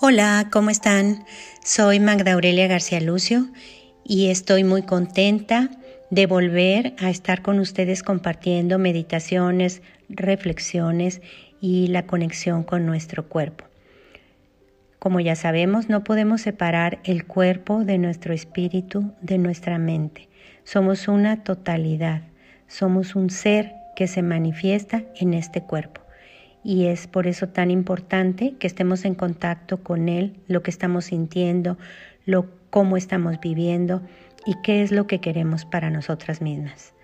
Hola, ¿cómo están? Soy Magda Aurelia García Lucio y estoy muy contenta de volver a estar con ustedes compartiendo meditaciones, reflexiones y la conexión con nuestro cuerpo. Como ya sabemos, no podemos separar el cuerpo de nuestro espíritu, de nuestra mente. Somos una totalidad, somos un ser que se manifiesta en este cuerpo y es por eso tan importante que estemos en contacto con Él, lo que estamos sintiendo, lo, cómo estamos viviendo y qué es lo que queremos para nosotras mismas.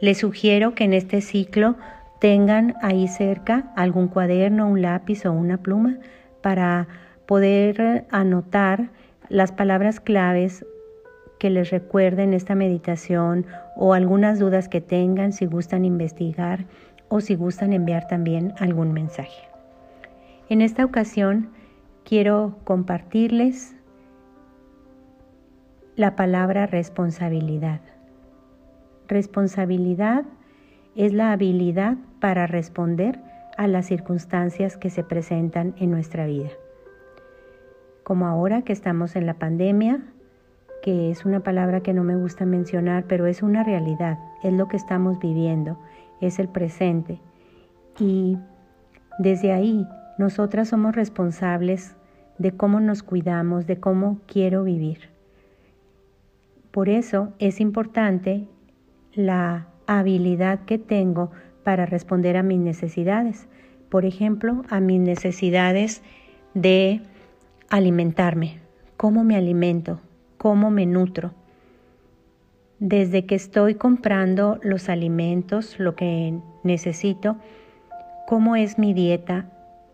Les sugiero que en este ciclo tengan ahí cerca algún cuaderno, un lápiz o una pluma para poder anotar las palabras claves que les recuerden esta meditación o algunas dudas que tengan si gustan investigar o si gustan enviar también algún mensaje. En esta ocasión quiero compartirles la palabra responsabilidad. Responsabilidad es la habilidad para responder a las circunstancias que se presentan en nuestra vida. Como ahora que estamos en la pandemia, que es una palabra que no me gusta mencionar, pero es una realidad, es lo que estamos viviendo es el presente. Y desde ahí nosotras somos responsables de cómo nos cuidamos, de cómo quiero vivir. Por eso es importante la habilidad que tengo para responder a mis necesidades. Por ejemplo, a mis necesidades de alimentarme. ¿Cómo me alimento? ¿Cómo me nutro? Desde que estoy comprando los alimentos, lo que necesito, cómo es mi dieta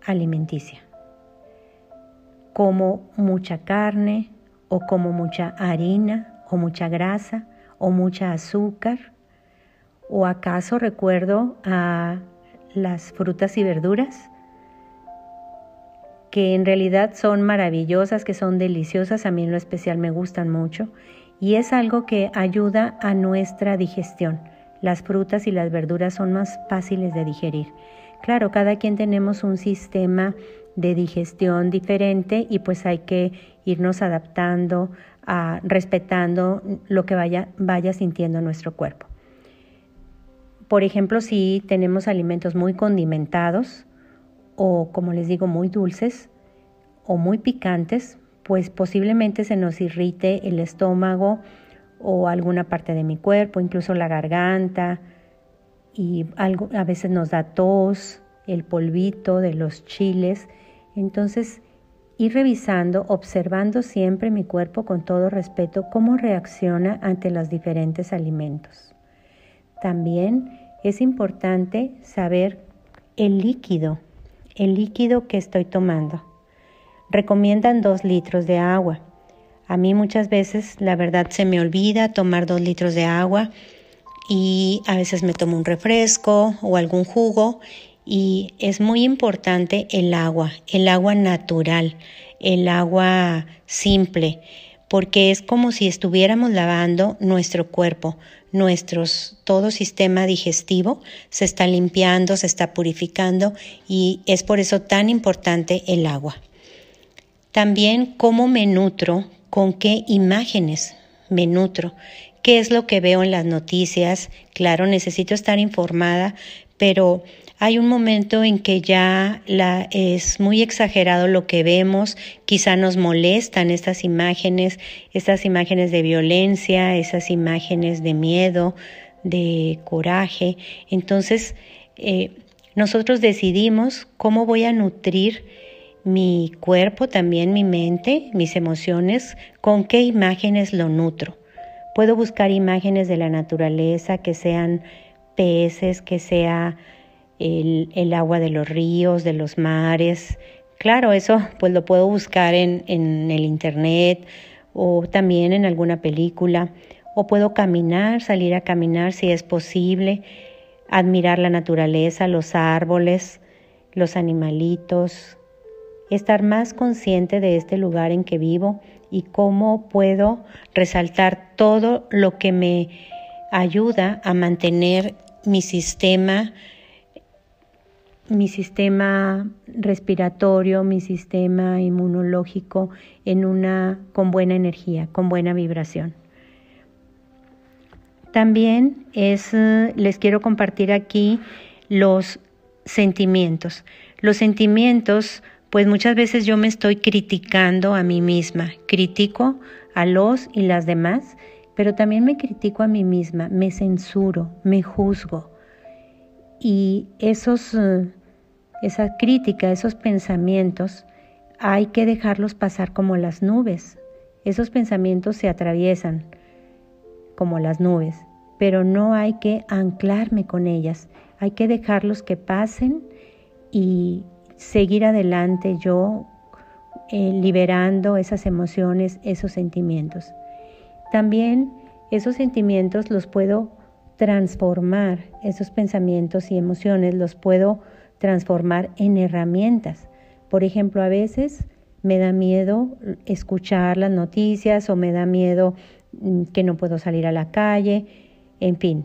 alimenticia. Como mucha carne o como mucha harina o mucha grasa o mucha azúcar. ¿O acaso recuerdo a las frutas y verduras? que en realidad son maravillosas, que son deliciosas, a mí en lo especial me gustan mucho y es algo que ayuda a nuestra digestión. Las frutas y las verduras son más fáciles de digerir. Claro, cada quien tenemos un sistema de digestión diferente y pues hay que irnos adaptando, a, respetando lo que vaya, vaya sintiendo nuestro cuerpo. Por ejemplo, si tenemos alimentos muy condimentados o como les digo muy dulces o muy picantes, pues posiblemente se nos irrite el estómago o alguna parte de mi cuerpo, incluso la garganta, y algo, a veces nos da tos, el polvito de los chiles. Entonces, ir revisando, observando siempre mi cuerpo con todo respeto, cómo reacciona ante los diferentes alimentos. También es importante saber el líquido, el líquido que estoy tomando recomiendan dos litros de agua. A mí muchas veces la verdad se me olvida tomar dos litros de agua y a veces me tomo un refresco o algún jugo y es muy importante el agua, el agua natural, el agua simple, porque es como si estuviéramos lavando nuestro cuerpo, nuestros todo sistema digestivo se está limpiando, se está purificando y es por eso tan importante el agua. También cómo me nutro, con qué imágenes me nutro, qué es lo que veo en las noticias. Claro, necesito estar informada, pero hay un momento en que ya la, es muy exagerado lo que vemos, quizá nos molestan estas imágenes, estas imágenes de violencia, esas imágenes de miedo, de coraje. Entonces, eh, nosotros decidimos cómo voy a nutrir mi cuerpo, también mi mente, mis emociones, con qué imágenes lo nutro. Puedo buscar imágenes de la naturaleza que sean peces, que sea el, agua de los ríos, de los mares. Claro, eso pues lo puedo buscar en, en el internet o también en alguna película. O puedo caminar, salir a caminar si es posible, admirar la naturaleza, los árboles, los animalitos, estar más consciente de este lugar en que vivo y cómo puedo resaltar todo lo que me ayuda a mantener mi sistema mi sistema respiratorio, mi sistema inmunológico en una con buena energía, con buena vibración. También es, eh, les quiero compartir aquí los sentimientos. Los sentimientos, pues muchas veces yo me estoy criticando a mí misma, critico a los y las demás, pero también me critico a mí misma, me censuro, me juzgo. Y esos, eh, esa crítica, esos pensamientos, hay que dejarlos pasar como las nubes. Esos pensamientos se atraviesan como las nubes, pero no hay que anclarme con ellas, hay que dejarlos que pasen y seguir adelante yo eh, liberando esas emociones, esos sentimientos. También esos sentimientos los puedo transformar, esos pensamientos y emociones los puedo transformar en herramientas. Por ejemplo, a veces me da miedo escuchar las noticias o me da miedo mm, que no puedo salir a la calle, en fin,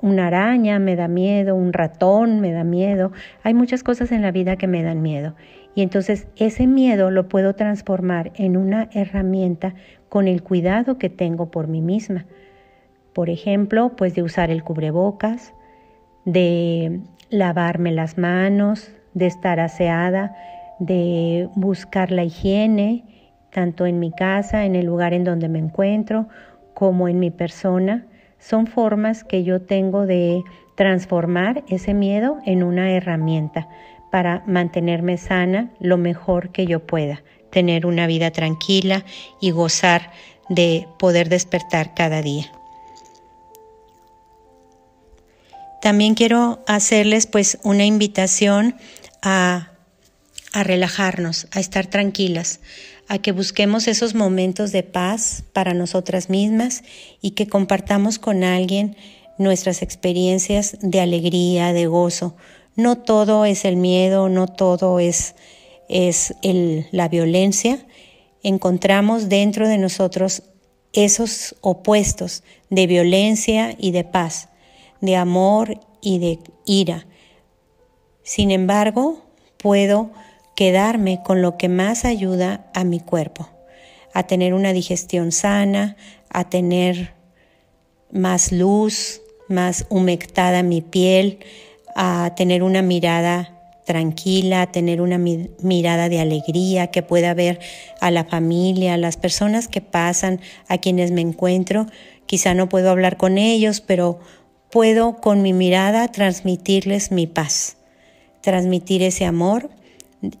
una araña me da miedo, un ratón me da miedo, hay muchas cosas en la vida que me dan miedo. Y entonces ese miedo lo puedo transformar en una herramienta con el cuidado que tengo por mí misma. Por ejemplo, pues de usar el cubrebocas, de lavarme las manos, de estar aseada, de buscar la higiene, tanto en mi casa, en el lugar en donde me encuentro, como en mi persona son formas que yo tengo de transformar ese miedo en una herramienta para mantenerme sana lo mejor que yo pueda, tener una vida tranquila y gozar de poder despertar cada día. También quiero hacerles pues una invitación a, a relajarnos, a estar tranquilas, a que busquemos esos momentos de paz para nosotras mismas y que compartamos con alguien nuestras experiencias de alegría, de gozo. No todo es el miedo, no todo es, es la violencia. Encontramos dentro de nosotros esos opuestos de violencia y de paz, de amor y de ira. Sin embargo, puedo quedarme con lo que más ayuda a mi cuerpo, a tener una digestión sana, a tener más luz, más humectada mi piel, a tener una mirada tranquila, a tener una mirada de alegría, que pueda ver a la familia, a las personas que pasan, a quienes me encuentro. Quizá no puedo hablar con ellos, pero puedo con mi mirada transmitirles mi paz, transmitir ese amor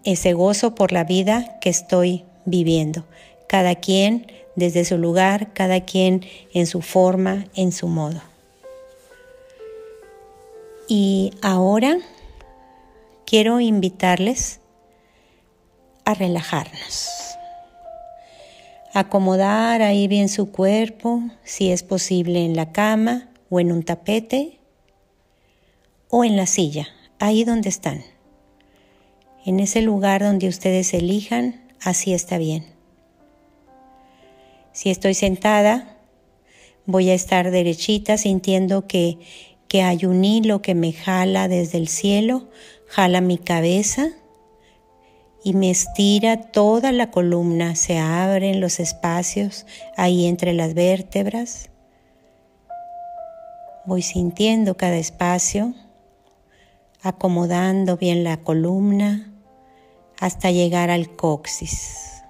ese gozo por la vida que estoy viviendo. Cada quien desde su lugar, cada quien en su forma, en su modo. Y ahora quiero invitarles a relajarnos. Acomodar ahí bien su cuerpo, si es posible en la cama o en un tapete o en la silla, ahí donde están. En ese lugar donde ustedes elijan, así está bien. Si estoy sentada, voy a estar derechita sintiendo que, que hay un hilo que me jala desde el cielo, jala mi cabeza y me estira toda la columna, se abren los espacios ahí entre las vértebras. Voy sintiendo cada espacio, acomodando bien la columna hasta llegar al coxis.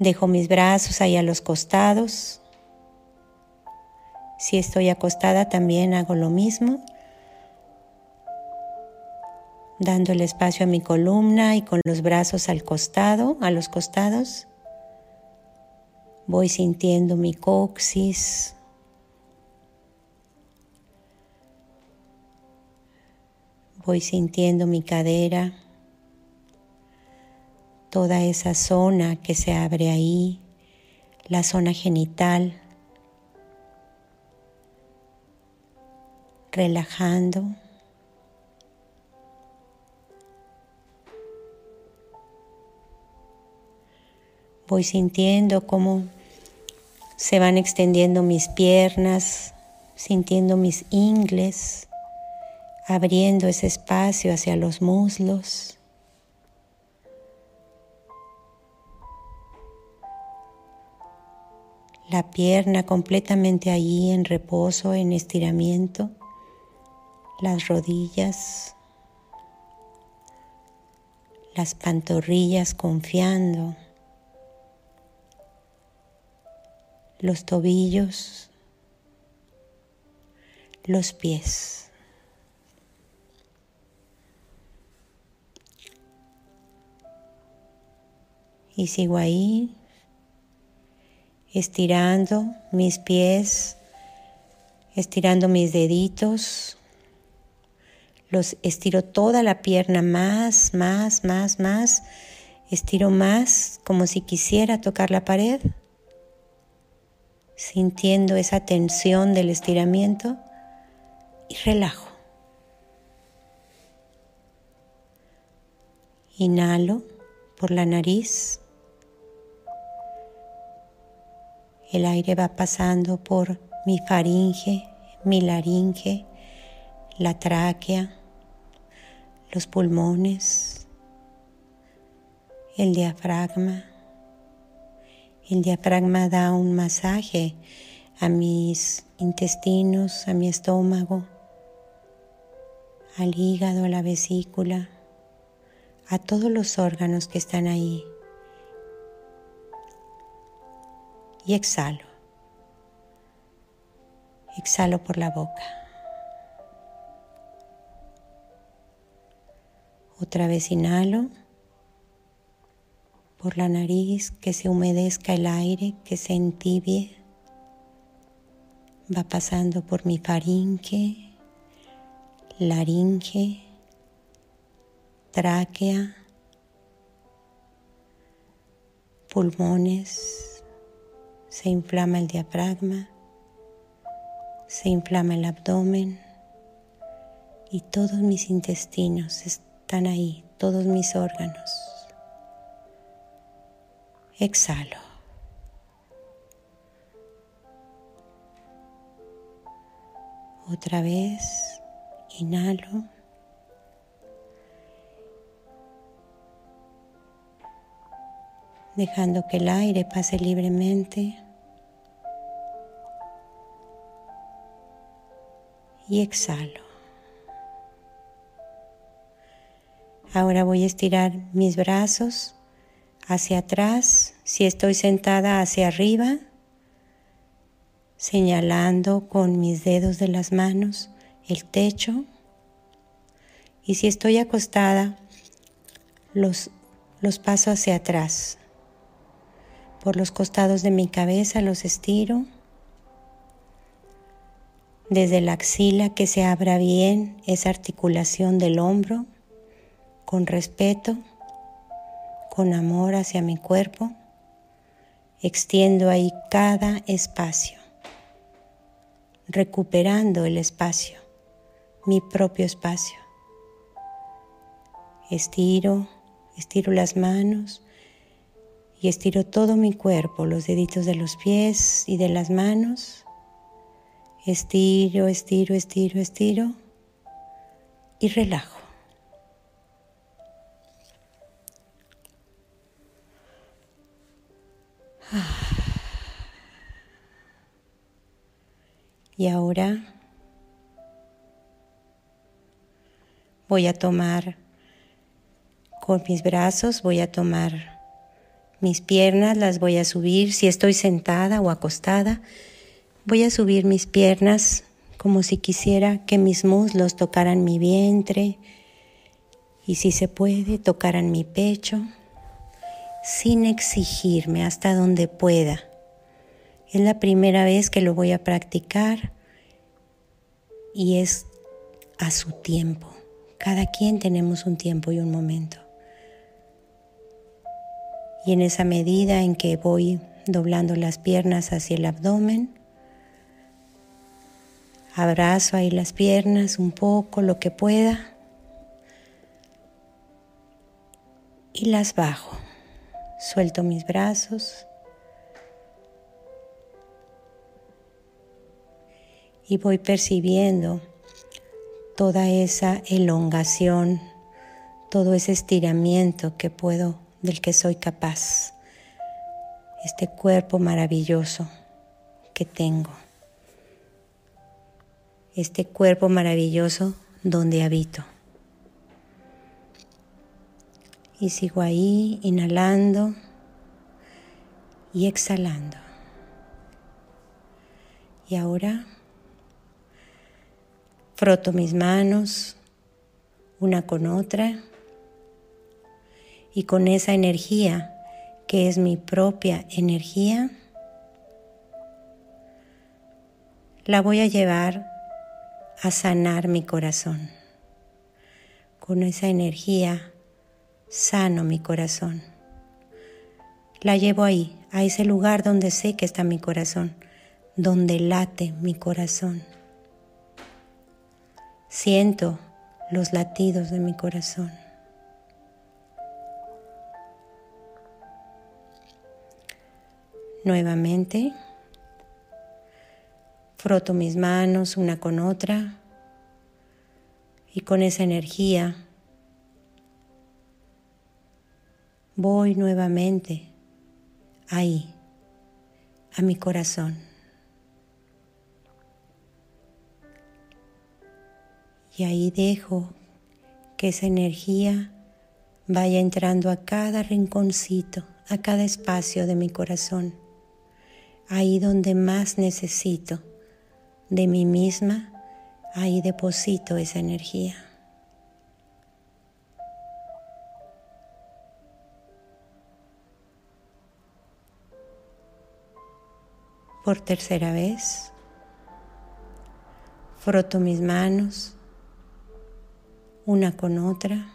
Dejo mis brazos ahí a los costados. Si estoy acostada también hago lo mismo, dando el espacio a mi columna y con los brazos al costado, a los costados. Voy sintiendo mi coxis, Voy sintiendo mi cadera, toda esa zona que se abre ahí, la zona genital, relajando. Voy sintiendo cómo se van extendiendo mis piernas, sintiendo mis ingles abriendo ese espacio hacia los muslos. La pierna completamente allí en reposo, en estiramiento. Las rodillas. Las pantorrillas confiando. Los tobillos. Los pies. Y sigo ahí estirando mis pies, estirando mis deditos. Los estiro toda la pierna más, más, más, más. Estiro más como si quisiera tocar la pared, sintiendo esa tensión del estiramiento y relajo. Inhalo por la nariz. El aire va pasando por mi faringe, mi laringe, la tráquea, los pulmones, el diafragma. El diafragma da un masaje a mis intestinos, a mi estómago, al hígado, a la vesícula, a todos los órganos que están ahí. Y exhalo. Exhalo por la boca. Otra vez inhalo por la nariz, que se humedezca el aire, que se entibie. Va pasando por mi faringe, laringe, tráquea, pulmones se inflama el diafragma, se inflama el abdomen y todos mis intestinos están ahí, todos mis órganos. Exhalo. Otra vez, inhalo. dejando que el aire pase libremente. Y exhalo. Ahora voy a estirar mis brazos hacia atrás, si estoy sentada hacia arriba, señalando con mis dedos de las manos el techo. Y si estoy acostada, los, los paso hacia atrás, por los costados de mi cabeza los estiro. Desde la axila que se abra bien esa articulación del hombro, con respeto, con amor hacia mi cuerpo. Extiendo ahí cada espacio, recuperando el espacio, mi propio espacio. Estiro, estiro las manos, y estiro todo mi cuerpo, los deditos de los pies y de las manos. Estiro, estiro, estiro, estiro y relajo. Y ahora voy a tomar con mis brazos, voy a tomar mis piernas las voy a subir, si estoy sentada o acostada, voy a subir mis piernas como si quisiera que mis muslos tocaran mi vientre y si se puede, tocaran mi pecho, sin exigirme hasta donde pueda. Es la primera vez que lo voy a practicar y es a su tiempo. Cada quien tenemos un tiempo y un momento. Y en esa medida en que voy doblando las piernas hacia el abdomen, abrazo ahí las piernas un poco, lo que pueda, y las bajo. Suelto mis brazos. Y voy percibiendo toda esa elongación, todo ese estiramiento que puedo, del que soy capaz, este cuerpo maravilloso que tengo, este cuerpo maravilloso donde habito. Y sigo ahí inhalando y exhalando. Y ahora froto mis manos una con otra y con esa energía que es mi propia energía, la voy a llevar a sanar mi corazón. Con esa energía sano mi corazón. La llevo ahí, a ese lugar donde sé que está mi corazón, donde late mi corazón. Siento los latidos de mi corazón. Nuevamente, froto mis manos una con otra y con esa energía voy nuevamente ahí, a mi corazón. Y ahí dejo que esa energía vaya entrando a cada rinconcito, a cada espacio de mi corazón ahí donde más necesito de mí misma, ahí deposito esa energía. Por tercera vez, froto mis manos una con otra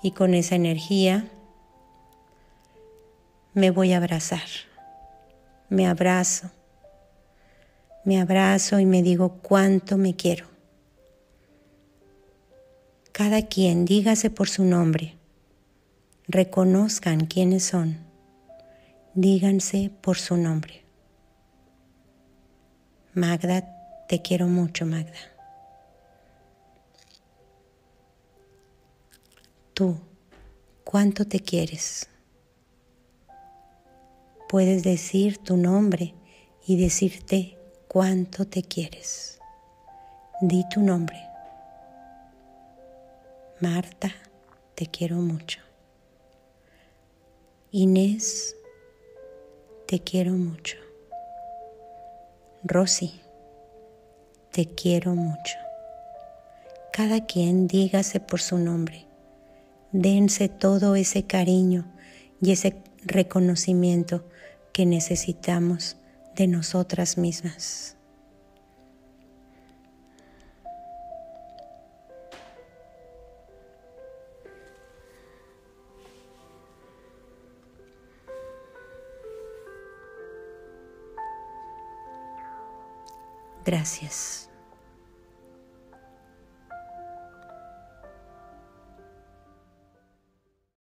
y con esa energía me voy a abrazar me abrazo, me abrazo y me digo cuánto me quiero. Cada quien dígase por su nombre, reconozcan quiénes son, díganse por su nombre. Magda, te quiero mucho, Magda. Tú, ¿cuánto te quieres? puedes decir tu nombre y decirte cuánto te quieres. Di tu nombre. Marta, te quiero mucho. Inés, te quiero mucho. Rosy, te quiero mucho. Cada quien dígase por su nombre. Dense todo ese cariño y ese reconocimiento que necesitamos de nosotras mismas. Gracias.